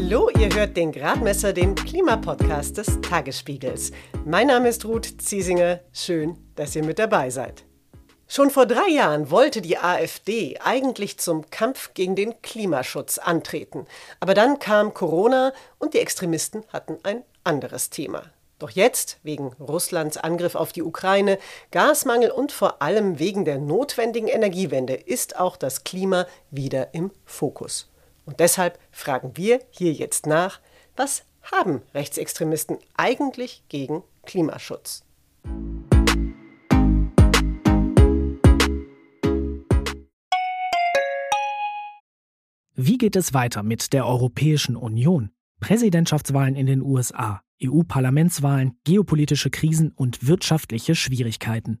Hallo, ihr hört den Gradmesser, den Klimapodcast des Tagesspiegels. Mein Name ist Ruth Ziesinger. Schön, dass ihr mit dabei seid. Schon vor drei Jahren wollte die AfD eigentlich zum Kampf gegen den Klimaschutz antreten. Aber dann kam Corona und die Extremisten hatten ein anderes Thema. Doch jetzt, wegen Russlands Angriff auf die Ukraine, Gasmangel und vor allem wegen der notwendigen Energiewende ist auch das Klima wieder im Fokus. Und deshalb fragen wir hier jetzt nach, was haben Rechtsextremisten eigentlich gegen Klimaschutz? Wie geht es weiter mit der Europäischen Union? Präsidentschaftswahlen in den USA, EU-Parlamentswahlen, geopolitische Krisen und wirtschaftliche Schwierigkeiten.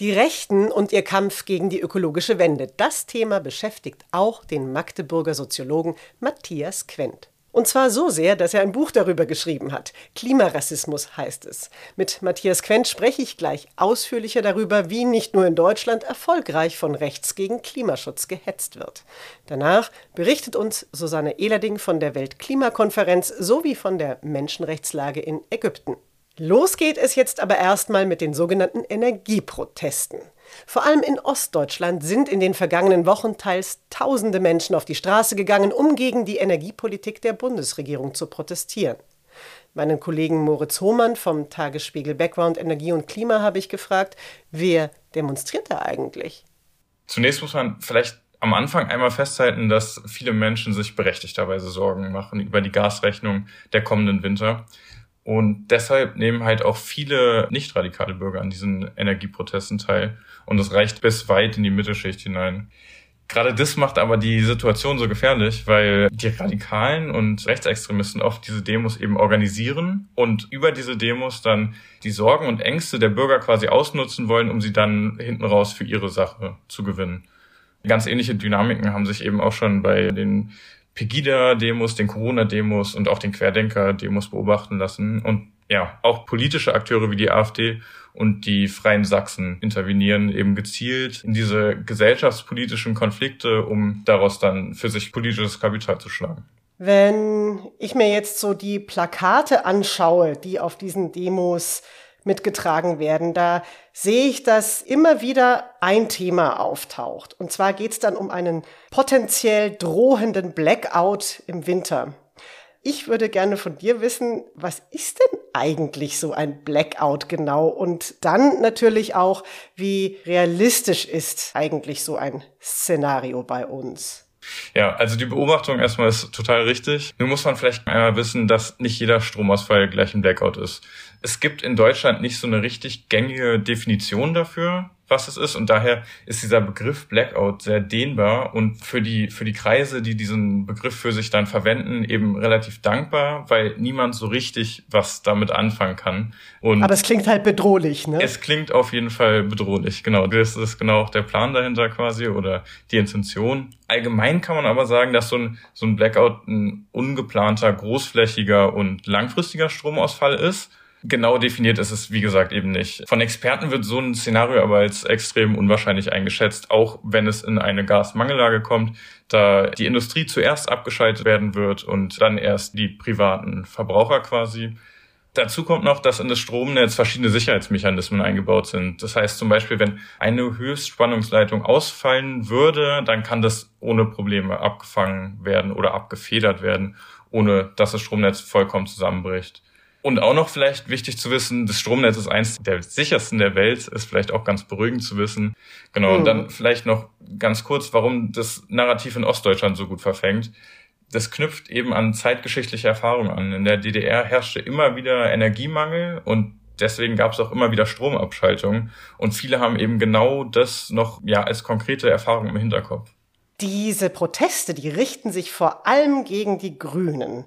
Die Rechten und ihr Kampf gegen die ökologische Wende. Das Thema beschäftigt auch den Magdeburger Soziologen Matthias Quent. Und zwar so sehr, dass er ein Buch darüber geschrieben hat. Klimarassismus heißt es. Mit Matthias Quent spreche ich gleich ausführlicher darüber, wie nicht nur in Deutschland erfolgreich von rechts gegen Klimaschutz gehetzt wird. Danach berichtet uns Susanne Ehlerding von der Weltklimakonferenz sowie von der Menschenrechtslage in Ägypten. Los geht es jetzt aber erstmal mit den sogenannten Energieprotesten. Vor allem in Ostdeutschland sind in den vergangenen Wochen teils tausende Menschen auf die Straße gegangen, um gegen die Energiepolitik der Bundesregierung zu protestieren. Meinen Kollegen Moritz Hohmann vom Tagesspiegel Background Energie und Klima habe ich gefragt, wer demonstriert da eigentlich? Zunächst muss man vielleicht am Anfang einmal festhalten, dass viele Menschen sich berechtigterweise Sorgen machen über die Gasrechnung der kommenden Winter. Und deshalb nehmen halt auch viele nicht radikale Bürger an diesen Energieprotesten teil. Und das reicht bis weit in die Mittelschicht hinein. Gerade das macht aber die Situation so gefährlich, weil die Radikalen und Rechtsextremisten oft diese Demos eben organisieren und über diese Demos dann die Sorgen und Ängste der Bürger quasi ausnutzen wollen, um sie dann hinten raus für ihre Sache zu gewinnen. Ganz ähnliche Dynamiken haben sich eben auch schon bei den Pegida-Demos, den Corona-Demos und auch den Querdenker-Demos beobachten lassen. Und ja, auch politische Akteure wie die AfD und die Freien Sachsen intervenieren eben gezielt in diese gesellschaftspolitischen Konflikte, um daraus dann für sich politisches Kapital zu schlagen. Wenn ich mir jetzt so die Plakate anschaue, die auf diesen Demos mitgetragen werden. Da sehe ich, dass immer wieder ein Thema auftaucht. Und zwar geht es dann um einen potenziell drohenden Blackout im Winter. Ich würde gerne von dir wissen, was ist denn eigentlich so ein Blackout genau? Und dann natürlich auch, wie realistisch ist eigentlich so ein Szenario bei uns? Ja, also die Beobachtung erstmal ist total richtig. Nur muss man vielleicht einmal wissen, dass nicht jeder Stromausfall gleich ein Blackout ist. Es gibt in Deutschland nicht so eine richtig gängige Definition dafür was es ist. Und daher ist dieser Begriff Blackout sehr dehnbar und für die, für die Kreise, die diesen Begriff für sich dann verwenden, eben relativ dankbar, weil niemand so richtig was damit anfangen kann. Und Aber es klingt halt bedrohlich, ne? Es klingt auf jeden Fall bedrohlich, genau. Das ist genau auch der Plan dahinter quasi oder die Intention. Allgemein kann man aber sagen, dass so ein, so ein Blackout ein ungeplanter, großflächiger und langfristiger Stromausfall ist Genau definiert ist es, wie gesagt, eben nicht. Von Experten wird so ein Szenario aber als extrem unwahrscheinlich eingeschätzt, auch wenn es in eine Gasmangellage kommt, da die Industrie zuerst abgeschaltet werden wird und dann erst die privaten Verbraucher quasi. Dazu kommt noch, dass in das Stromnetz verschiedene Sicherheitsmechanismen eingebaut sind. Das heißt zum Beispiel, wenn eine Höchstspannungsleitung ausfallen würde, dann kann das ohne Probleme abgefangen werden oder abgefedert werden, ohne dass das Stromnetz vollkommen zusammenbricht. Und auch noch vielleicht wichtig zu wissen, das Stromnetz ist eins der sichersten der Welt, ist vielleicht auch ganz beruhigend zu wissen. Genau, mhm. und dann vielleicht noch ganz kurz, warum das Narrativ in Ostdeutschland so gut verfängt. Das knüpft eben an zeitgeschichtliche Erfahrungen an. In der DDR herrschte immer wieder Energiemangel und deswegen gab es auch immer wieder Stromabschaltungen. Und viele haben eben genau das noch ja als konkrete Erfahrung im Hinterkopf. Diese Proteste, die richten sich vor allem gegen die Grünen.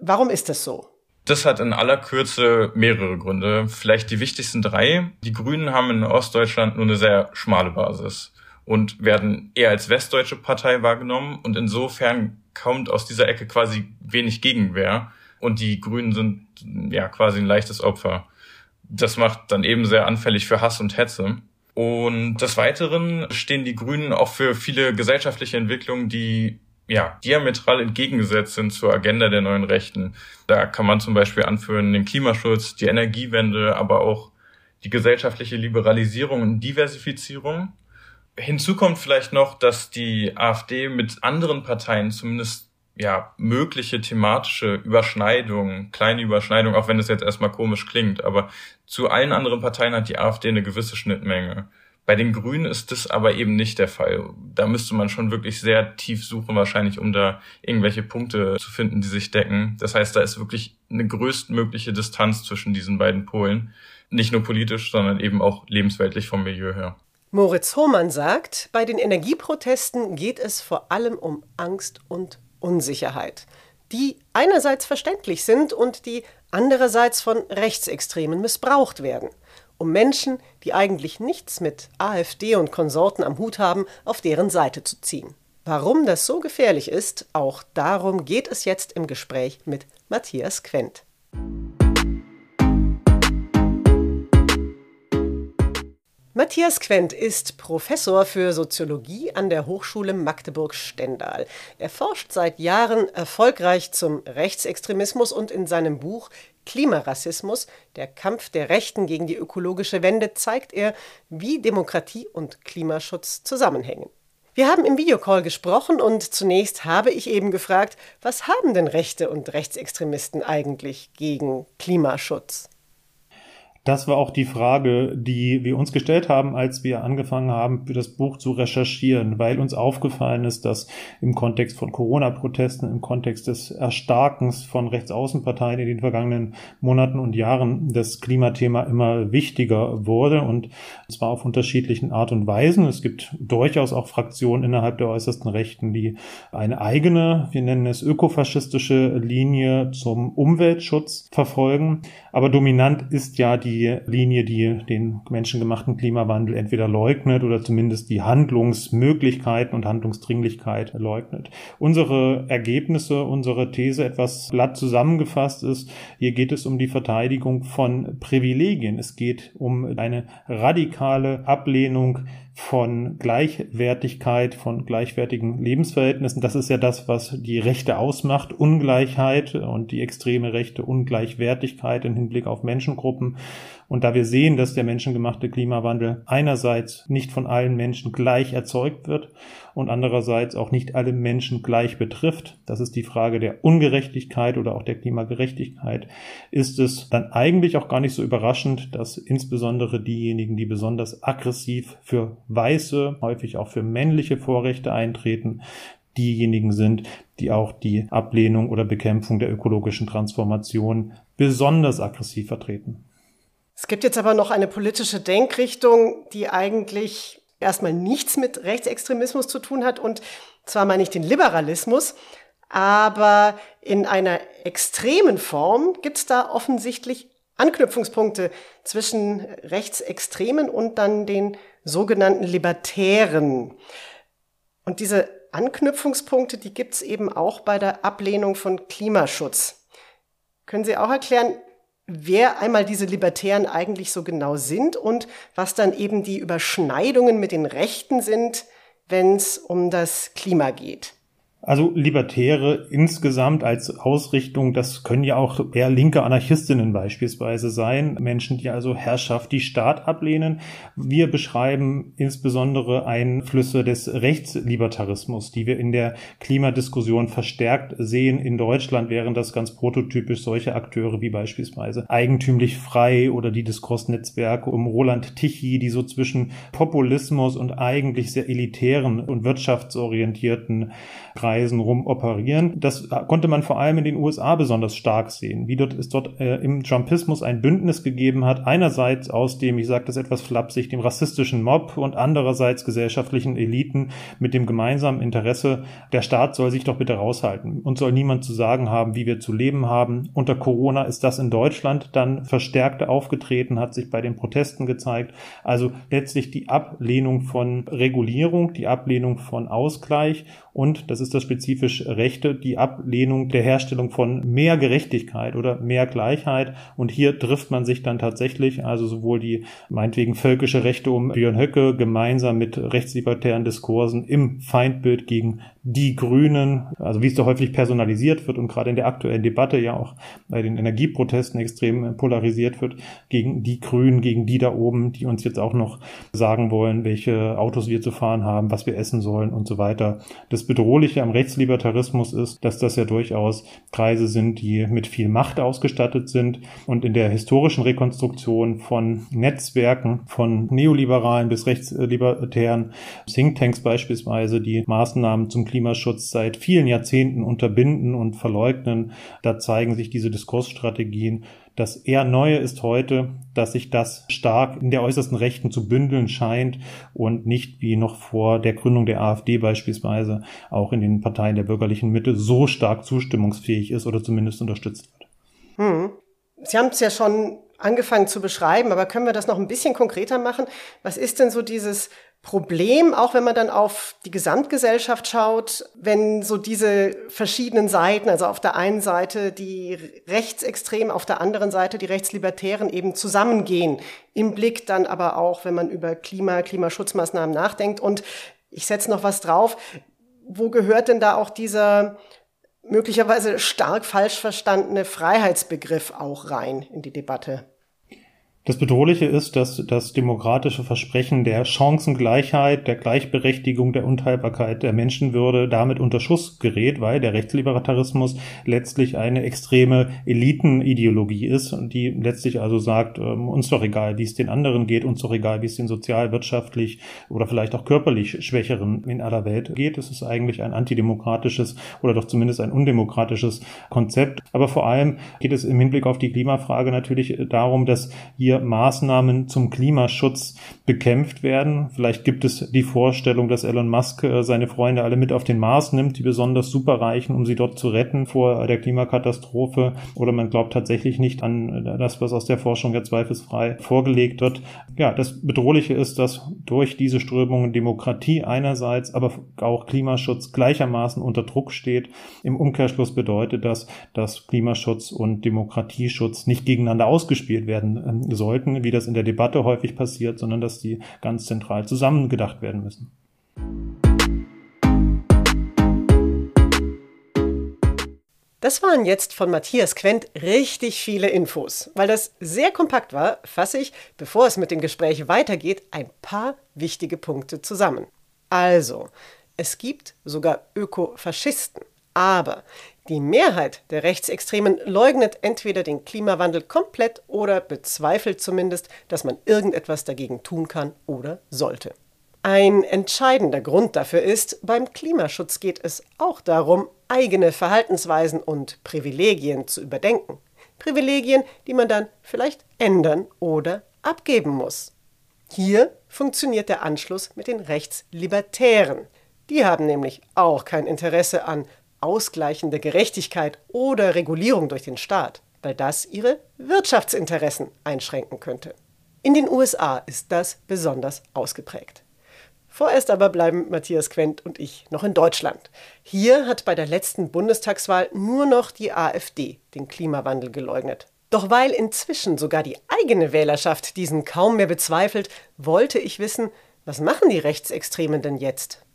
Warum ist das so? Das hat in aller Kürze mehrere Gründe. Vielleicht die wichtigsten drei. Die Grünen haben in Ostdeutschland nur eine sehr schmale Basis und werden eher als westdeutsche Partei wahrgenommen. Und insofern kommt aus dieser Ecke quasi wenig Gegenwehr. Und die Grünen sind ja quasi ein leichtes Opfer. Das macht dann eben sehr anfällig für Hass und Hetze. Und des Weiteren stehen die Grünen auch für viele gesellschaftliche Entwicklungen, die ja, diametral entgegengesetzt sind zur Agenda der neuen Rechten. Da kann man zum Beispiel anführen den Klimaschutz, die Energiewende, aber auch die gesellschaftliche Liberalisierung und Diversifizierung. Hinzu kommt vielleicht noch, dass die AfD mit anderen Parteien zumindest ja mögliche thematische Überschneidungen, kleine Überschneidungen, auch wenn es jetzt erstmal komisch klingt, aber zu allen anderen Parteien hat die AfD eine gewisse Schnittmenge. Bei den Grünen ist das aber eben nicht der Fall. Da müsste man schon wirklich sehr tief suchen, wahrscheinlich, um da irgendwelche Punkte zu finden, die sich decken. Das heißt, da ist wirklich eine größtmögliche Distanz zwischen diesen beiden Polen. Nicht nur politisch, sondern eben auch lebensweltlich vom Milieu her. Moritz Hohmann sagt, bei den Energieprotesten geht es vor allem um Angst und Unsicherheit, die einerseits verständlich sind und die andererseits von Rechtsextremen missbraucht werden um Menschen, die eigentlich nichts mit AfD und Konsorten am Hut haben, auf deren Seite zu ziehen. Warum das so gefährlich ist, auch darum geht es jetzt im Gespräch mit Matthias Quent. Matthias Quent ist Professor für Soziologie an der Hochschule Magdeburg-Stendal. Er forscht seit Jahren erfolgreich zum Rechtsextremismus und in seinem Buch Klimarassismus, der Kampf der Rechten gegen die ökologische Wende, zeigt er, wie Demokratie und Klimaschutz zusammenhängen. Wir haben im Videocall gesprochen und zunächst habe ich eben gefragt, was haben denn Rechte und Rechtsextremisten eigentlich gegen Klimaschutz? Das war auch die Frage, die wir uns gestellt haben, als wir angefangen haben, für das Buch zu recherchieren, weil uns aufgefallen ist, dass im Kontext von Corona-Protesten, im Kontext des Erstarkens von Rechtsaußenparteien in den vergangenen Monaten und Jahren das Klimathema immer wichtiger wurde und zwar auf unterschiedlichen Art und Weisen. Es gibt durchaus auch Fraktionen innerhalb der äußersten Rechten, die eine eigene, wir nennen es ökofaschistische Linie zum Umweltschutz verfolgen. Aber dominant ist ja die die Linie, die den menschengemachten Klimawandel entweder leugnet oder zumindest die Handlungsmöglichkeiten und Handlungsdringlichkeit leugnet. Unsere Ergebnisse, unsere These etwas glatt zusammengefasst ist, hier geht es um die Verteidigung von Privilegien. Es geht um eine radikale Ablehnung von Gleichwertigkeit, von gleichwertigen Lebensverhältnissen. Das ist ja das, was die Rechte ausmacht. Ungleichheit und die extreme Rechte Ungleichwertigkeit im Hinblick auf Menschengruppen. Und da wir sehen, dass der menschengemachte Klimawandel einerseits nicht von allen Menschen gleich erzeugt wird und andererseits auch nicht alle Menschen gleich betrifft, das ist die Frage der Ungerechtigkeit oder auch der Klimagerechtigkeit, ist es dann eigentlich auch gar nicht so überraschend, dass insbesondere diejenigen, die besonders aggressiv für weiße, häufig auch für männliche Vorrechte eintreten, diejenigen sind, die auch die Ablehnung oder Bekämpfung der ökologischen Transformation besonders aggressiv vertreten. Es gibt jetzt aber noch eine politische Denkrichtung, die eigentlich erstmal nichts mit Rechtsextremismus zu tun hat. Und zwar meine ich den Liberalismus. Aber in einer extremen Form gibt es da offensichtlich Anknüpfungspunkte zwischen Rechtsextremen und dann den sogenannten Libertären. Und diese Anknüpfungspunkte, die gibt es eben auch bei der Ablehnung von Klimaschutz. Können Sie auch erklären, wer einmal diese Libertären eigentlich so genau sind und was dann eben die Überschneidungen mit den Rechten sind, wenn es um das Klima geht. Also Libertäre insgesamt als Ausrichtung, das können ja auch eher linke Anarchistinnen beispielsweise sein, Menschen, die also Herrschaft, die Staat ablehnen. Wir beschreiben insbesondere Einflüsse des Rechtslibertarismus, die wir in der Klimadiskussion verstärkt sehen. In Deutschland wären das ganz prototypisch solche Akteure wie beispielsweise Eigentümlich Frei oder die Diskursnetzwerke um Roland Tichy, die so zwischen Populismus und eigentlich sehr elitären und wirtschaftsorientierten Kreisen Kreisen rum operieren. Das konnte man vor allem in den USA besonders stark sehen, wie dort es dort äh, im Trumpismus ein Bündnis gegeben hat, einerseits aus dem, ich sage das etwas flapsig, dem rassistischen Mob und andererseits gesellschaftlichen Eliten mit dem gemeinsamen Interesse, der Staat soll sich doch bitte raushalten und soll niemand zu sagen haben, wie wir zu leben haben. Unter Corona ist das in Deutschland dann verstärkte aufgetreten, hat sich bei den Protesten gezeigt. Also letztlich die Ablehnung von Regulierung, die Ablehnung von Ausgleich und, das ist das spezifisch Rechte, die Ablehnung der Herstellung von mehr Gerechtigkeit oder mehr Gleichheit. Und hier trifft man sich dann tatsächlich, also sowohl die meinetwegen völkische Rechte um Björn Höcke gemeinsam mit rechtslibertären Diskursen im Feindbild gegen die Grünen, also wie es da häufig personalisiert wird und gerade in der aktuellen Debatte ja auch bei den Energieprotesten extrem polarisiert wird, gegen die Grünen, gegen die da oben, die uns jetzt auch noch sagen wollen, welche Autos wir zu fahren haben, was wir essen sollen und so weiter. Das Bedrohliche am Rechtslibertarismus ist, dass das ja durchaus Kreise sind, die mit viel Macht ausgestattet sind und in der historischen Rekonstruktion von Netzwerken, von Neoliberalen bis Rechtslibertären, Thinktanks beispielsweise, die Maßnahmen zum Klimaschutz seit vielen Jahrzehnten unterbinden und verleugnen. Da zeigen sich diese Diskursstrategien. Das eher Neue ist heute, dass sich das stark in der äußersten Rechten zu bündeln scheint und nicht wie noch vor der Gründung der AfD beispielsweise auch in den Parteien der bürgerlichen Mitte so stark zustimmungsfähig ist oder zumindest unterstützt wird. Hm. Sie haben es ja schon angefangen zu beschreiben, aber können wir das noch ein bisschen konkreter machen? Was ist denn so dieses Problem, auch wenn man dann auf die Gesamtgesellschaft schaut, wenn so diese verschiedenen Seiten, also auf der einen Seite die Rechtsextremen, auf der anderen Seite die Rechtslibertären eben zusammengehen, im Blick dann aber auch, wenn man über Klima, Klimaschutzmaßnahmen nachdenkt. Und ich setze noch was drauf, wo gehört denn da auch dieser möglicherweise stark falsch verstandene Freiheitsbegriff auch rein in die Debatte? Das Bedrohliche ist, dass das demokratische Versprechen der Chancengleichheit, der Gleichberechtigung, der Unteilbarkeit der Menschenwürde damit unter Schuss gerät, weil der Rechtslibertarismus letztlich eine extreme Elitenideologie ist die letztlich also sagt, ähm, uns doch egal, wie es den anderen geht, uns doch egal, wie es den sozial, wirtschaftlich oder vielleicht auch körperlich Schwächeren in aller Welt geht. Es ist eigentlich ein antidemokratisches oder doch zumindest ein undemokratisches Konzept. Aber vor allem geht es im Hinblick auf die Klimafrage natürlich darum, dass hier Maßnahmen zum Klimaschutz bekämpft werden. Vielleicht gibt es die Vorstellung, dass Elon Musk äh, seine Freunde alle mit auf den Mars nimmt, die besonders superreichen, um sie dort zu retten vor der Klimakatastrophe. Oder man glaubt tatsächlich nicht an äh, das, was aus der Forschung ja zweifelsfrei vorgelegt wird. Ja, das Bedrohliche ist, dass durch diese Strömungen Demokratie einerseits, aber auch Klimaschutz gleichermaßen unter Druck steht. Im Umkehrschluss bedeutet das, dass Klimaschutz und Demokratieschutz nicht gegeneinander ausgespielt werden ähm, sollten, wie das in der Debatte häufig passiert, sondern dass die ganz zentral zusammengedacht werden müssen. Das waren jetzt von Matthias Quent richtig viele Infos. Weil das sehr kompakt war, fasse ich, bevor es mit dem Gespräch weitergeht, ein paar wichtige Punkte zusammen. Also, es gibt sogar Ökofaschisten. Aber die Mehrheit der Rechtsextremen leugnet entweder den Klimawandel komplett oder bezweifelt zumindest, dass man irgendetwas dagegen tun kann oder sollte. Ein entscheidender Grund dafür ist, beim Klimaschutz geht es auch darum, eigene Verhaltensweisen und Privilegien zu überdenken. Privilegien, die man dann vielleicht ändern oder abgeben muss. Hier funktioniert der Anschluss mit den Rechtslibertären. Die haben nämlich auch kein Interesse an ausgleichende Gerechtigkeit oder Regulierung durch den Staat, weil das ihre Wirtschaftsinteressen einschränken könnte. In den USA ist das besonders ausgeprägt. Vorerst aber bleiben Matthias Quent und ich noch in Deutschland. Hier hat bei der letzten Bundestagswahl nur noch die AfD den Klimawandel geleugnet. Doch weil inzwischen sogar die eigene Wählerschaft diesen kaum mehr bezweifelt, wollte ich wissen, was machen die Rechtsextremen denn jetzt?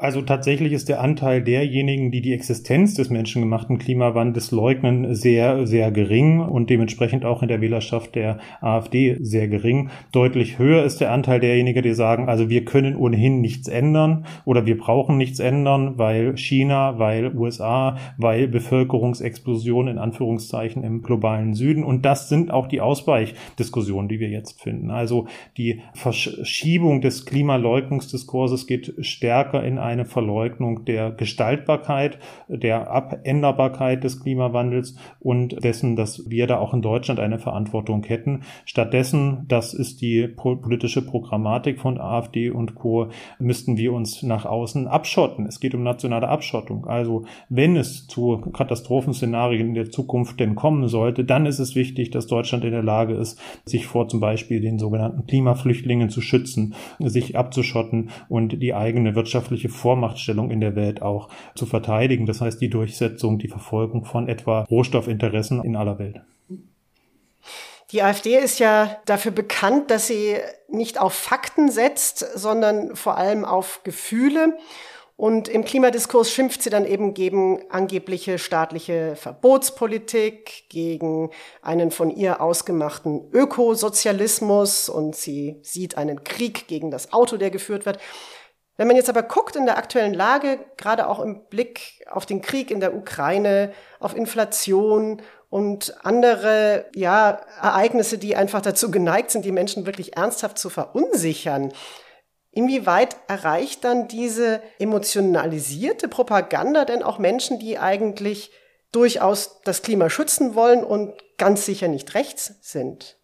Also tatsächlich ist der Anteil derjenigen, die die Existenz des menschengemachten Klimawandels leugnen, sehr, sehr gering und dementsprechend auch in der Wählerschaft der AfD sehr gering. Deutlich höher ist der Anteil derjenigen, die sagen, also wir können ohnehin nichts ändern oder wir brauchen nichts ändern, weil China, weil USA, weil Bevölkerungsexplosion in Anführungszeichen im globalen Süden. Und das sind auch die Ausweichdiskussionen, die wir jetzt finden. Also die Verschiebung des Klimaleugnungsdiskurses geht stärker in Verleugnung der Gestaltbarkeit, der Abänderbarkeit des Klimawandels und dessen, dass wir da auch in Deutschland eine Verantwortung hätten. Stattdessen, das ist die politische Programmatik von AfD und Co., müssten wir uns nach außen abschotten. Es geht um nationale Abschottung. Also wenn es zu Katastrophenszenarien in der Zukunft denn kommen sollte, dann ist es wichtig, dass Deutschland in der Lage ist, sich vor zum Beispiel den sogenannten Klimaflüchtlingen zu schützen, sich abzuschotten und die eigene wirtschaftliche Vormachtstellung in der Welt auch zu verteidigen. Das heißt, die Durchsetzung, die Verfolgung von etwa Rohstoffinteressen in aller Welt. Die AfD ist ja dafür bekannt, dass sie nicht auf Fakten setzt, sondern vor allem auf Gefühle. Und im Klimadiskurs schimpft sie dann eben gegen angebliche staatliche Verbotspolitik, gegen einen von ihr ausgemachten Ökosozialismus und sie sieht einen Krieg gegen das Auto, der geführt wird. Wenn man jetzt aber guckt in der aktuellen Lage, gerade auch im Blick auf den Krieg in der Ukraine, auf Inflation und andere ja, Ereignisse, die einfach dazu geneigt sind, die Menschen wirklich ernsthaft zu verunsichern, Inwieweit erreicht dann diese emotionalisierte Propaganda denn auch Menschen, die eigentlich durchaus das Klima schützen wollen und ganz sicher nicht rechts sind?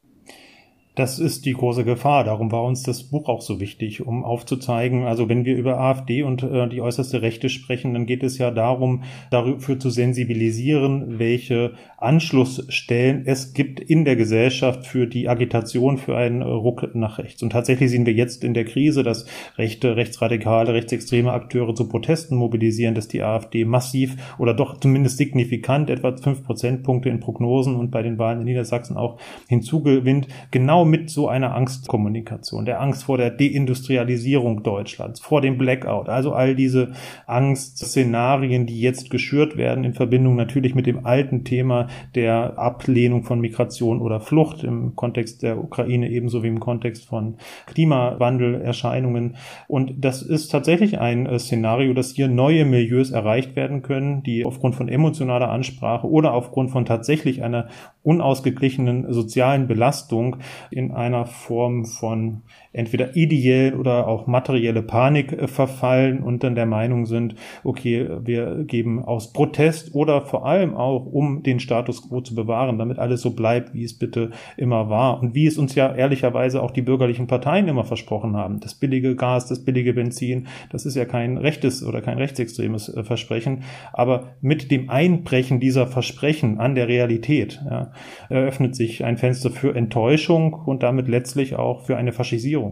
Das ist die große Gefahr. Darum war uns das Buch auch so wichtig, um aufzuzeigen, also wenn wir über AfD und äh, die äußerste Rechte sprechen, dann geht es ja darum, dafür zu sensibilisieren, welche Anschlussstellen es gibt in der Gesellschaft für die Agitation für einen Ruck nach rechts. Und tatsächlich sehen wir jetzt in der Krise, dass rechte, rechtsradikale, rechtsextreme Akteure zu Protesten mobilisieren, dass die AfD massiv oder doch zumindest signifikant etwa fünf Prozentpunkte in Prognosen und bei den Wahlen in Niedersachsen auch hinzugewinnt. Genau mit so einer Angstkommunikation, der Angst vor der Deindustrialisierung Deutschlands, vor dem Blackout, also all diese Angstszenarien, die jetzt geschürt werden in Verbindung natürlich mit dem alten Thema der Ablehnung von Migration oder Flucht im Kontext der Ukraine ebenso wie im Kontext von Klimawandelerscheinungen. Und das ist tatsächlich ein äh, Szenario, dass hier neue Milieus erreicht werden können, die aufgrund von emotionaler Ansprache oder aufgrund von tatsächlich einer unausgeglichenen sozialen Belastung in einer Form von entweder ideell oder auch materielle Panik äh, verfallen und dann der Meinung sind, okay, wir geben aus Protest oder vor allem auch, um den Status quo zu bewahren, damit alles so bleibt, wie es bitte immer war und wie es uns ja ehrlicherweise auch die bürgerlichen Parteien immer versprochen haben. Das billige Gas, das billige Benzin, das ist ja kein rechtes oder kein rechtsextremes äh, Versprechen, aber mit dem Einbrechen dieser Versprechen an der Realität ja, eröffnet sich ein Fenster für Enttäuschung und damit letztlich auch für eine Faschisierung.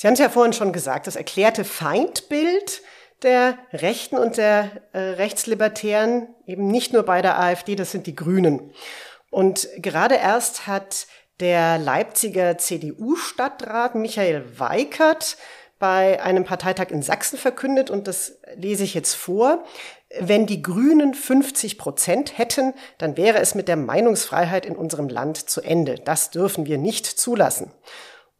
Sie haben es ja vorhin schon gesagt, das erklärte Feindbild der Rechten und der äh, Rechtslibertären, eben nicht nur bei der AfD, das sind die Grünen. Und gerade erst hat der Leipziger CDU-Stadtrat Michael Weikert bei einem Parteitag in Sachsen verkündet, und das lese ich jetzt vor, wenn die Grünen 50 Prozent hätten, dann wäre es mit der Meinungsfreiheit in unserem Land zu Ende. Das dürfen wir nicht zulassen.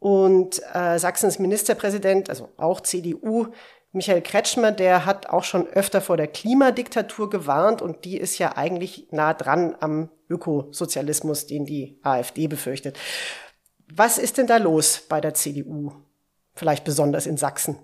Und äh, Sachsens Ministerpräsident, also auch CDU, Michael Kretschmer, der hat auch schon öfter vor der Klimadiktatur gewarnt und die ist ja eigentlich nah dran am Ökosozialismus, den die AfD befürchtet. Was ist denn da los bei der CDU? Vielleicht besonders in Sachsen.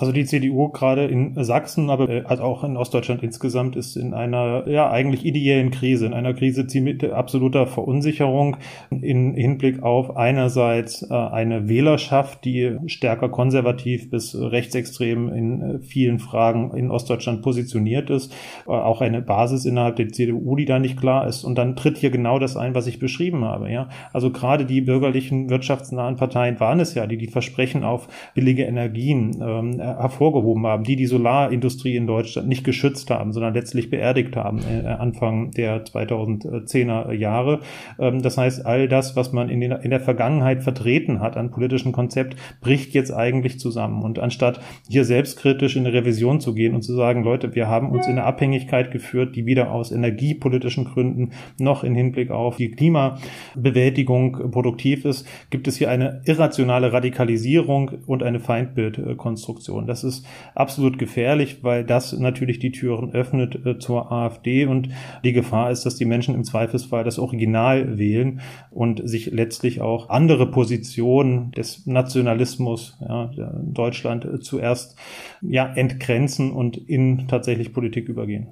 Also die CDU gerade in Sachsen, aber äh, also auch in Ostdeutschland insgesamt ist in einer ja eigentlich ideellen Krise, in einer Krise ziemlich absoluter Verunsicherung in Hinblick auf einerseits äh, eine Wählerschaft, die stärker konservativ bis rechtsextrem in äh, vielen Fragen in Ostdeutschland positioniert ist, auch eine Basis innerhalb der CDU, die da nicht klar ist. Und dann tritt hier genau das ein, was ich beschrieben habe. Ja, also gerade die bürgerlichen wirtschaftsnahen Parteien waren es ja, die die Versprechen auf billige Energien ähm, hervorgehoben haben, die die Solarindustrie in Deutschland nicht geschützt haben, sondern letztlich beerdigt haben äh, Anfang der 2010er Jahre. Ähm, das heißt, all das, was man in, den, in der Vergangenheit vertreten hat an politischen Konzept, bricht jetzt eigentlich zusammen. Und anstatt hier selbstkritisch in eine Revision zu gehen und zu sagen, Leute, wir haben uns in eine Abhängigkeit geführt, die weder aus energiepolitischen Gründen noch in Hinblick auf die Klimabewältigung produktiv ist, gibt es hier eine irrationale Radikalisierung und eine Feindbildkonstruktion. Information. Das ist absolut gefährlich, weil das natürlich die Türen öffnet äh, zur AfD und die Gefahr ist, dass die Menschen im Zweifelsfall das Original wählen und sich letztlich auch andere Positionen des Nationalismus ja, Deutschland äh, zuerst ja entgrenzen und in tatsächlich Politik übergehen.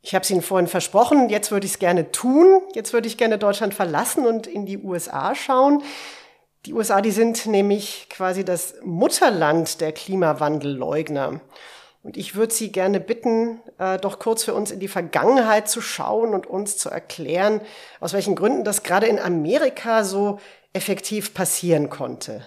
Ich habe es Ihnen vorhin versprochen, jetzt würde ich es gerne tun. Jetzt würde ich gerne Deutschland verlassen und in die USA schauen. Die USA, die sind nämlich quasi das Mutterland der Klimawandelleugner. Und ich würde Sie gerne bitten, äh, doch kurz für uns in die Vergangenheit zu schauen und uns zu erklären, aus welchen Gründen das gerade in Amerika so effektiv passieren konnte.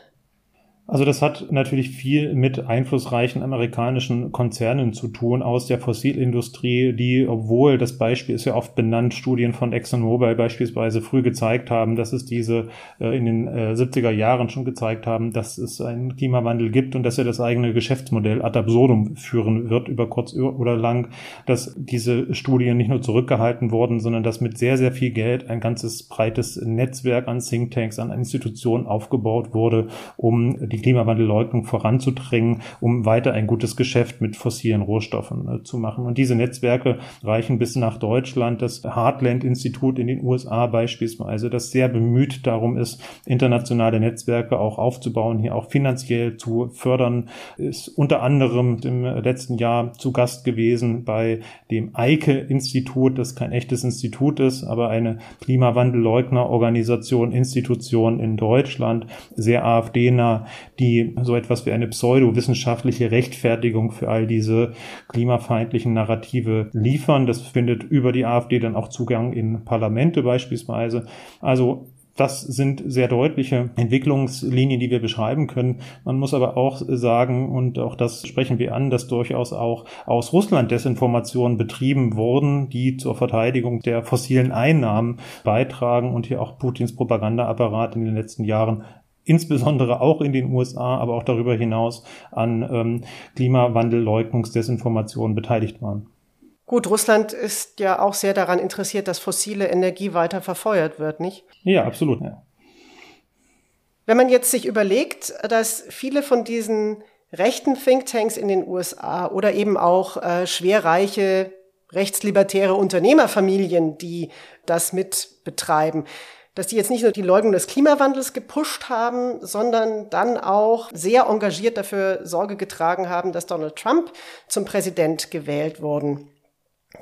Also das hat natürlich viel mit einflussreichen amerikanischen Konzernen zu tun aus der Fossilindustrie, die, obwohl das Beispiel ist ja oft benannt, Studien von ExxonMobil beispielsweise früh gezeigt haben, dass es diese äh, in den äh, 70er Jahren schon gezeigt haben, dass es einen Klimawandel gibt und dass er das eigene Geschäftsmodell ad absurdum führen wird über kurz oder lang, dass diese Studien nicht nur zurückgehalten wurden, sondern dass mit sehr, sehr viel Geld ein ganzes breites Netzwerk an Thinktanks, an Institutionen aufgebaut wurde, um die Klimawandelleugnung voranzudrängen, um weiter ein gutes Geschäft mit fossilen Rohstoffen äh, zu machen. Und diese Netzwerke reichen bis nach Deutschland. Das Heartland-Institut in den USA beispielsweise, das sehr bemüht darum ist, internationale Netzwerke auch aufzubauen, hier auch finanziell zu fördern, ist unter anderem im letzten Jahr zu Gast gewesen bei dem EIKE-Institut, das kein echtes Institut ist, aber eine Klimawandelleugner-Organisation, Institution in Deutschland, sehr AfD-nah, die so etwas wie eine pseudowissenschaftliche Rechtfertigung für all diese klimafeindlichen Narrative liefern. Das findet über die AfD dann auch Zugang in Parlamente beispielsweise. Also das sind sehr deutliche Entwicklungslinien, die wir beschreiben können. Man muss aber auch sagen, und auch das sprechen wir an, dass durchaus auch aus Russland Desinformationen betrieben wurden, die zur Verteidigung der fossilen Einnahmen beitragen und hier auch Putins Propagandaapparat in den letzten Jahren insbesondere auch in den USA, aber auch darüber hinaus an ähm, Klimawandelleugnungsdesinformationen beteiligt waren. Gut, Russland ist ja auch sehr daran interessiert, dass fossile Energie weiter verfeuert wird, nicht? Ja, absolut. Ja. Wenn man jetzt sich überlegt, dass viele von diesen rechten Thinktanks in den USA oder eben auch äh, schwerreiche rechtslibertäre Unternehmerfamilien, die das mit betreiben, dass die jetzt nicht nur die Leugnung des Klimawandels gepusht haben, sondern dann auch sehr engagiert dafür Sorge getragen haben, dass Donald Trump zum Präsident gewählt worden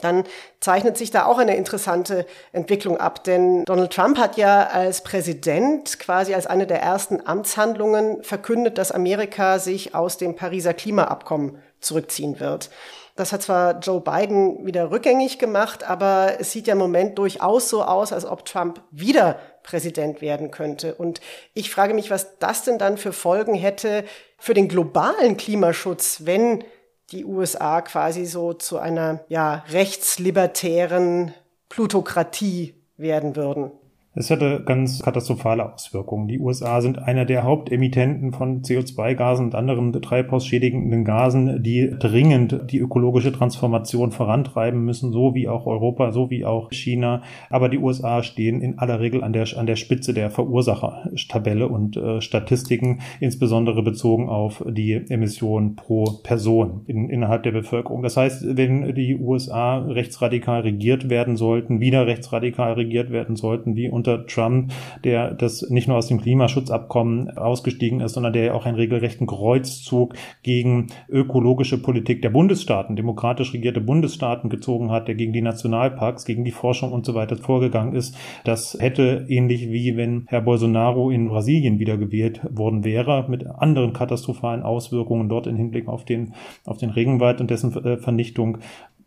dann zeichnet sich da auch eine interessante Entwicklung ab. Denn Donald Trump hat ja als Präsident quasi als eine der ersten Amtshandlungen verkündet, dass Amerika sich aus dem Pariser Klimaabkommen zurückziehen wird. Das hat zwar Joe Biden wieder rückgängig gemacht, aber es sieht ja im Moment durchaus so aus, als ob Trump wieder Präsident werden könnte. Und ich frage mich, was das denn dann für Folgen hätte für den globalen Klimaschutz, wenn die USA quasi so zu einer ja, rechtslibertären Plutokratie werden würden. Es hätte ganz katastrophale Auswirkungen. Die USA sind einer der Hauptemittenten von CO2-Gasen und anderen treibhausschädigenden Gasen, die dringend die ökologische Transformation vorantreiben müssen, so wie auch Europa, so wie auch China. Aber die USA stehen in aller Regel an der, an der Spitze der Verursachertabelle und äh, Statistiken, insbesondere bezogen auf die Emissionen pro Person in, innerhalb der Bevölkerung. Das heißt, wenn die USA rechtsradikal regiert werden sollten, wieder rechtsradikal regiert werden sollten, wie unter Trump, der das nicht nur aus dem Klimaschutzabkommen ausgestiegen ist, sondern der ja auch einen regelrechten Kreuzzug gegen ökologische Politik der Bundesstaaten, demokratisch regierte Bundesstaaten gezogen hat, der gegen die Nationalparks, gegen die Forschung und so weiter vorgegangen ist. Das hätte ähnlich wie wenn Herr Bolsonaro in Brasilien wiedergewählt worden wäre, mit anderen katastrophalen Auswirkungen dort im Hinblick auf den, auf den Regenwald und dessen äh, Vernichtung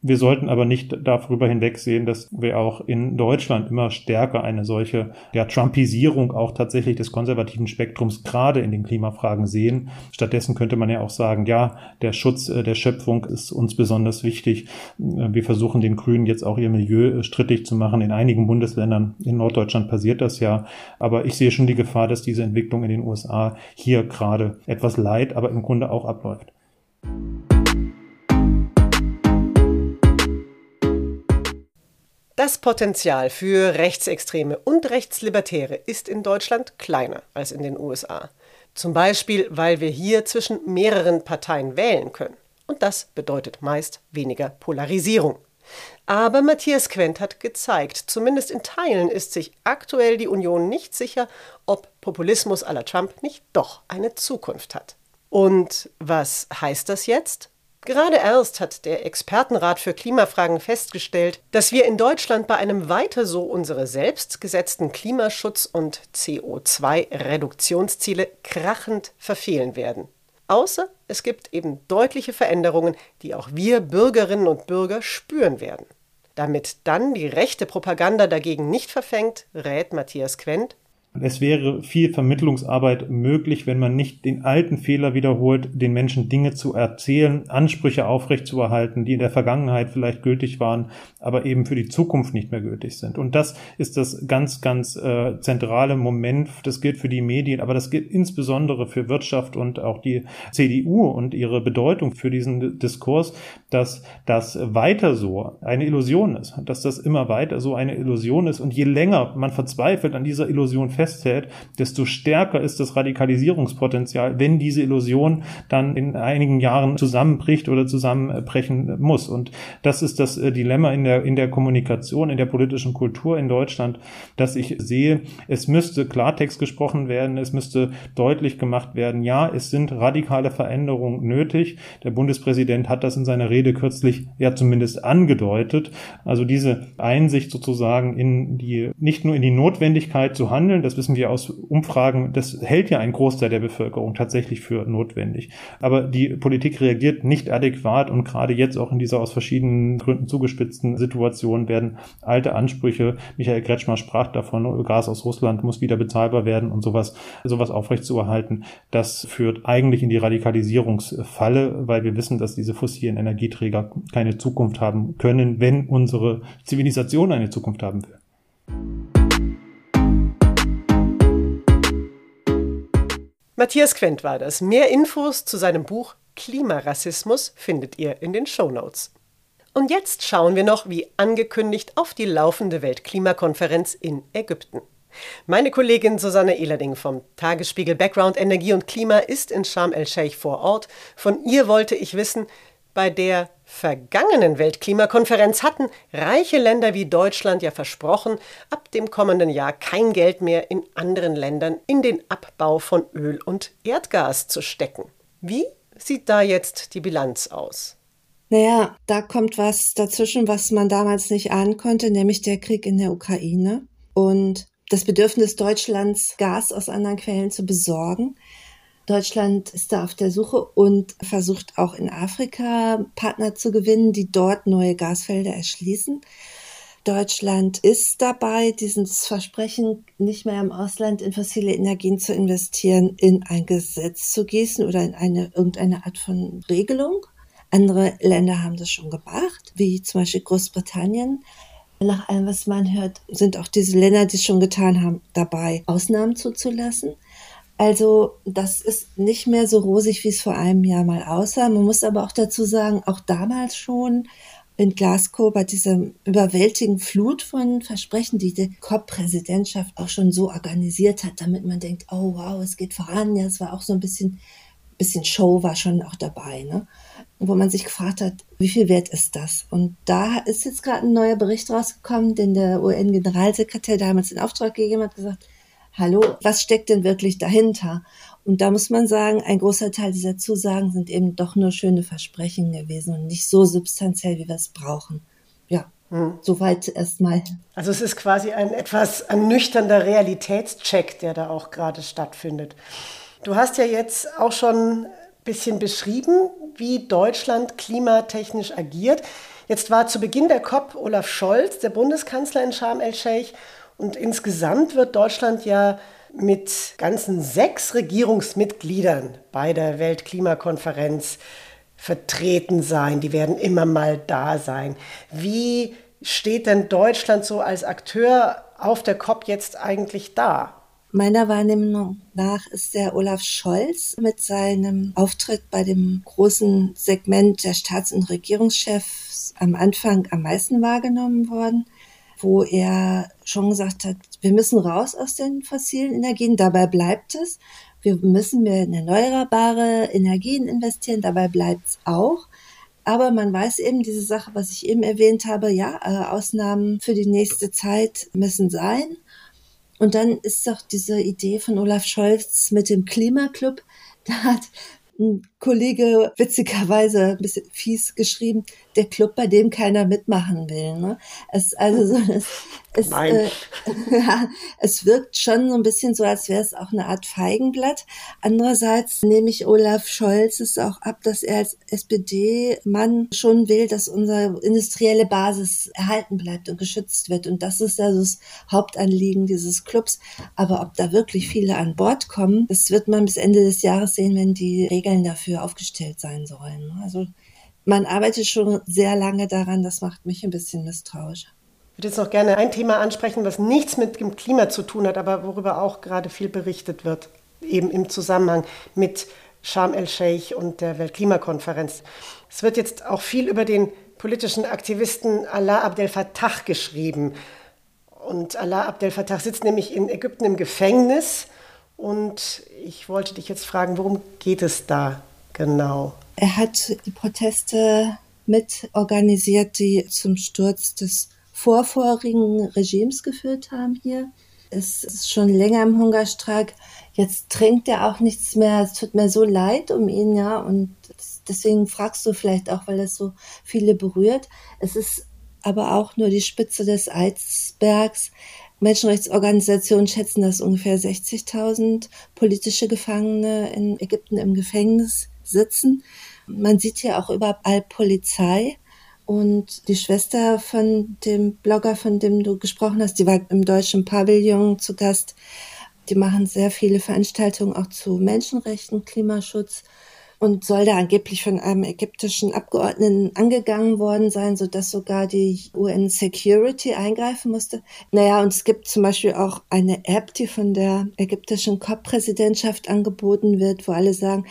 wir sollten aber nicht darüber hinwegsehen, dass wir auch in Deutschland immer stärker eine solche ja, Trumpisierung auch tatsächlich des konservativen Spektrums gerade in den Klimafragen sehen. Stattdessen könnte man ja auch sagen, ja, der Schutz äh, der Schöpfung ist uns besonders wichtig. Äh, wir versuchen den Grünen jetzt auch ihr Milieu äh, strittig zu machen. In einigen Bundesländern in Norddeutschland passiert das ja. Aber ich sehe schon die Gefahr, dass diese Entwicklung in den USA hier gerade etwas leid, aber im Grunde auch abläuft. Das Potenzial für Rechtsextreme und Rechtslibertäre ist in Deutschland kleiner als in den USA. Zum Beispiel, weil wir hier zwischen mehreren Parteien wählen können. Und das bedeutet meist weniger Polarisierung. Aber Matthias Quent hat gezeigt, zumindest in Teilen ist sich aktuell die Union nicht sicher, ob Populismus à la Trump nicht doch eine Zukunft hat. Und was heißt das jetzt? Gerade erst hat der Expertenrat für Klimafragen festgestellt, dass wir in Deutschland bei einem weiter so unsere selbst gesetzten Klimaschutz- und CO2-Reduktionsziele krachend verfehlen werden. Außer es gibt eben deutliche Veränderungen, die auch wir Bürgerinnen und Bürger spüren werden. Damit dann die rechte Propaganda dagegen nicht verfängt, rät Matthias Quent, es wäre viel Vermittlungsarbeit möglich, wenn man nicht den alten Fehler wiederholt, den Menschen Dinge zu erzählen, Ansprüche aufrechtzuerhalten, die in der Vergangenheit vielleicht gültig waren, aber eben für die Zukunft nicht mehr gültig sind. Und das ist das ganz, ganz äh, zentrale Moment. Das gilt für die Medien, aber das gilt insbesondere für Wirtschaft und auch die CDU und ihre Bedeutung für diesen Diskurs, dass das weiter so eine Illusion ist, dass das immer weiter so eine Illusion ist. Und je länger man verzweifelt an dieser Illusion fest festhält, desto stärker ist das Radikalisierungspotenzial, wenn diese Illusion dann in einigen Jahren zusammenbricht oder zusammenbrechen muss. Und das ist das äh, Dilemma in der, in der Kommunikation, in der politischen Kultur in Deutschland, dass ich sehe, es müsste Klartext gesprochen werden, es müsste deutlich gemacht werden, ja, es sind radikale Veränderungen nötig. Der Bundespräsident hat das in seiner Rede kürzlich ja zumindest angedeutet. Also diese Einsicht sozusagen in die, nicht nur in die Notwendigkeit zu handeln, das wissen wir aus Umfragen, das hält ja ein Großteil der Bevölkerung tatsächlich für notwendig. Aber die Politik reagiert nicht adäquat und gerade jetzt auch in dieser aus verschiedenen Gründen zugespitzten Situation werden alte Ansprüche, Michael Kretschmer sprach davon, Gas aus Russland muss wieder bezahlbar werden und sowas, sowas aufrechtzuerhalten, das führt eigentlich in die Radikalisierungsfalle, weil wir wissen, dass diese fossilen Energieträger keine Zukunft haben können, wenn unsere Zivilisation eine Zukunft haben will. Matthias Quent war das. Mehr Infos zu seinem Buch Klimarassismus findet ihr in den Show Notes. Und jetzt schauen wir noch, wie angekündigt, auf die laufende Weltklimakonferenz in Ägypten. Meine Kollegin Susanne Ehlerding vom Tagesspiegel Background Energie und Klima ist in Sharm el-Sheikh vor Ort. Von ihr wollte ich wissen, bei der vergangenen Weltklimakonferenz hatten reiche Länder wie Deutschland ja versprochen, ab dem kommenden Jahr kein Geld mehr in anderen Ländern in den Abbau von Öl und Erdgas zu stecken. Wie sieht da jetzt die Bilanz aus? Naja, da kommt was dazwischen, was man damals nicht ahnen konnte, nämlich der Krieg in der Ukraine und das Bedürfnis Deutschlands, Gas aus anderen Quellen zu besorgen. Deutschland ist da auf der Suche und versucht auch in Afrika Partner zu gewinnen, die dort neue Gasfelder erschließen. Deutschland ist dabei, dieses Versprechen, nicht mehr im Ausland in fossile Energien zu investieren, in ein Gesetz zu gießen oder in eine, irgendeine Art von Regelung. Andere Länder haben das schon gemacht, wie zum Beispiel Großbritannien. Nach allem, was man hört, sind auch diese Länder, die es schon getan haben, dabei, Ausnahmen zuzulassen. Also das ist nicht mehr so rosig, wie es vor einem Jahr mal aussah. Man muss aber auch dazu sagen, auch damals schon in Glasgow bei dieser überwältigenden Flut von Versprechen, die die COP-Präsidentschaft auch schon so organisiert hat, damit man denkt, oh wow, es geht voran. Ja, es war auch so ein bisschen, bisschen Show war schon auch dabei, ne? Wo man sich gefragt hat, wie viel wert ist das? Und da ist jetzt gerade ein neuer Bericht rausgekommen, den der UN-Generalsekretär damals in Auftrag gegeben hat, gesagt, hallo, was steckt denn wirklich dahinter? Und da muss man sagen, ein großer Teil dieser Zusagen sind eben doch nur schöne Versprechen gewesen und nicht so substanziell, wie wir es brauchen. Ja, hm. soweit erstmal. Also es ist quasi ein etwas ernüchternder Realitätscheck, der da auch gerade stattfindet. Du hast ja jetzt auch schon ein bisschen beschrieben, wie Deutschland klimatechnisch agiert. Jetzt war zu Beginn der COP Olaf Scholz, der Bundeskanzler in Sharm el-Sheikh, und insgesamt wird Deutschland ja mit ganzen sechs Regierungsmitgliedern bei der Weltklimakonferenz vertreten sein. Die werden immer mal da sein. Wie steht denn Deutschland so als Akteur auf der COP jetzt eigentlich da? Meiner Wahrnehmung nach ist der Olaf Scholz mit seinem Auftritt bei dem großen Segment der Staats- und Regierungschefs am Anfang am meisten wahrgenommen worden wo er schon gesagt hat, wir müssen raus aus den fossilen Energien. Dabei bleibt es. wir müssen mehr in erneuerbare Energien investieren, dabei bleibt es auch. Aber man weiß eben diese Sache, was ich eben erwähnt habe, ja, äh, Ausnahmen für die nächste Zeit müssen sein. Und dann ist doch diese Idee von Olaf Scholz mit dem Klimaclub, da hat ein Kollege witzigerweise ein bisschen fies geschrieben, der Club, bei dem keiner mitmachen will. Ne? Es, also so, es, es, äh, ja, es wirkt schon so ein bisschen so, als wäre es auch eine Art Feigenblatt. Andererseits nehme ich Olaf Scholz es auch ab, dass er als SPD-Mann schon will, dass unsere industrielle Basis erhalten bleibt und geschützt wird. Und das ist also das Hauptanliegen dieses Clubs. Aber ob da wirklich viele an Bord kommen, das wird man bis Ende des Jahres sehen, wenn die Regeln dafür aufgestellt sein sollen. Ne? Also man arbeitet schon sehr lange daran, das macht mich ein bisschen misstrauisch. Ich würde jetzt noch gerne ein Thema ansprechen, was nichts mit dem Klima zu tun hat, aber worüber auch gerade viel berichtet wird, eben im Zusammenhang mit Sharm el-Sheikh und der Weltklimakonferenz. Es wird jetzt auch viel über den politischen Aktivisten Allah Abdel Fattah geschrieben. Und Allah Abdel Fattah sitzt nämlich in Ägypten im Gefängnis. Und ich wollte dich jetzt fragen, worum geht es da genau? Er hat die Proteste mit organisiert, die zum Sturz des vorvorigen Regimes geführt haben hier. Es ist schon länger im Hungerstreik. Jetzt trinkt er auch nichts mehr. Es tut mir so leid um ihn, ja. Und deswegen fragst du vielleicht auch, weil das so viele berührt. Es ist aber auch nur die Spitze des Eisbergs. Menschenrechtsorganisationen schätzen, dass ungefähr 60.000 politische Gefangene in Ägypten im Gefängnis sitzen. Man sieht hier auch überall Polizei. Und die Schwester von dem Blogger, von dem du gesprochen hast, die war im deutschen Pavillon zu Gast. Die machen sehr viele Veranstaltungen auch zu Menschenrechten, Klimaschutz und soll da angeblich von einem ägyptischen Abgeordneten angegangen worden sein, so dass sogar die UN Security eingreifen musste. Naja, und es gibt zum Beispiel auch eine App, die von der ägyptischen COP-Präsidentschaft angeboten wird, wo alle sagen,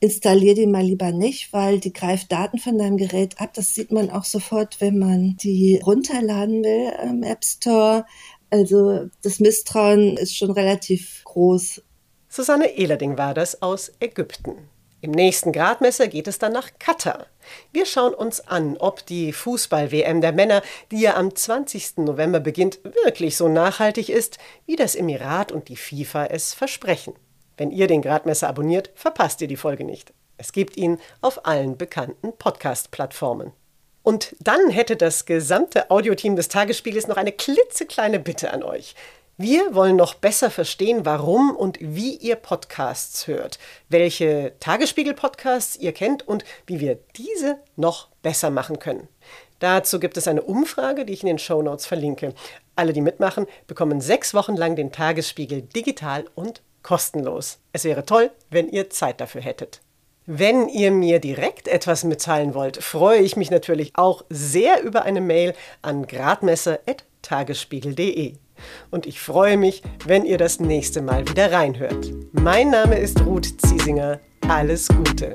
installier die mal lieber nicht, weil die greift Daten von deinem Gerät ab. Das sieht man auch sofort, wenn man die runterladen will im App Store. Also das Misstrauen ist schon relativ groß. Susanne Ehlerding war das aus Ägypten. Im nächsten Gradmesser geht es dann nach Katar. Wir schauen uns an, ob die Fußball-WM der Männer, die ja am 20. November beginnt, wirklich so nachhaltig ist, wie das Emirat und die FIFA es versprechen. Wenn ihr den Gradmesser abonniert, verpasst ihr die Folge nicht. Es gibt ihn auf allen bekannten Podcast-Plattformen. Und dann hätte das gesamte Audioteam des Tagesspiegels noch eine klitzekleine Bitte an euch. Wir wollen noch besser verstehen, warum und wie ihr Podcasts hört, welche Tagesspiegel-Podcasts ihr kennt und wie wir diese noch besser machen können. Dazu gibt es eine Umfrage, die ich in den Show Notes verlinke. Alle, die mitmachen, bekommen sechs Wochen lang den Tagesspiegel digital und kostenlos. Es wäre toll, wenn ihr Zeit dafür hättet. Wenn ihr mir direkt etwas mitteilen wollt, freue ich mich natürlich auch sehr über eine Mail an gradmesser.tagesspiegel.de. Und ich freue mich, wenn ihr das nächste Mal wieder reinhört. Mein Name ist Ruth Ziesinger. Alles Gute.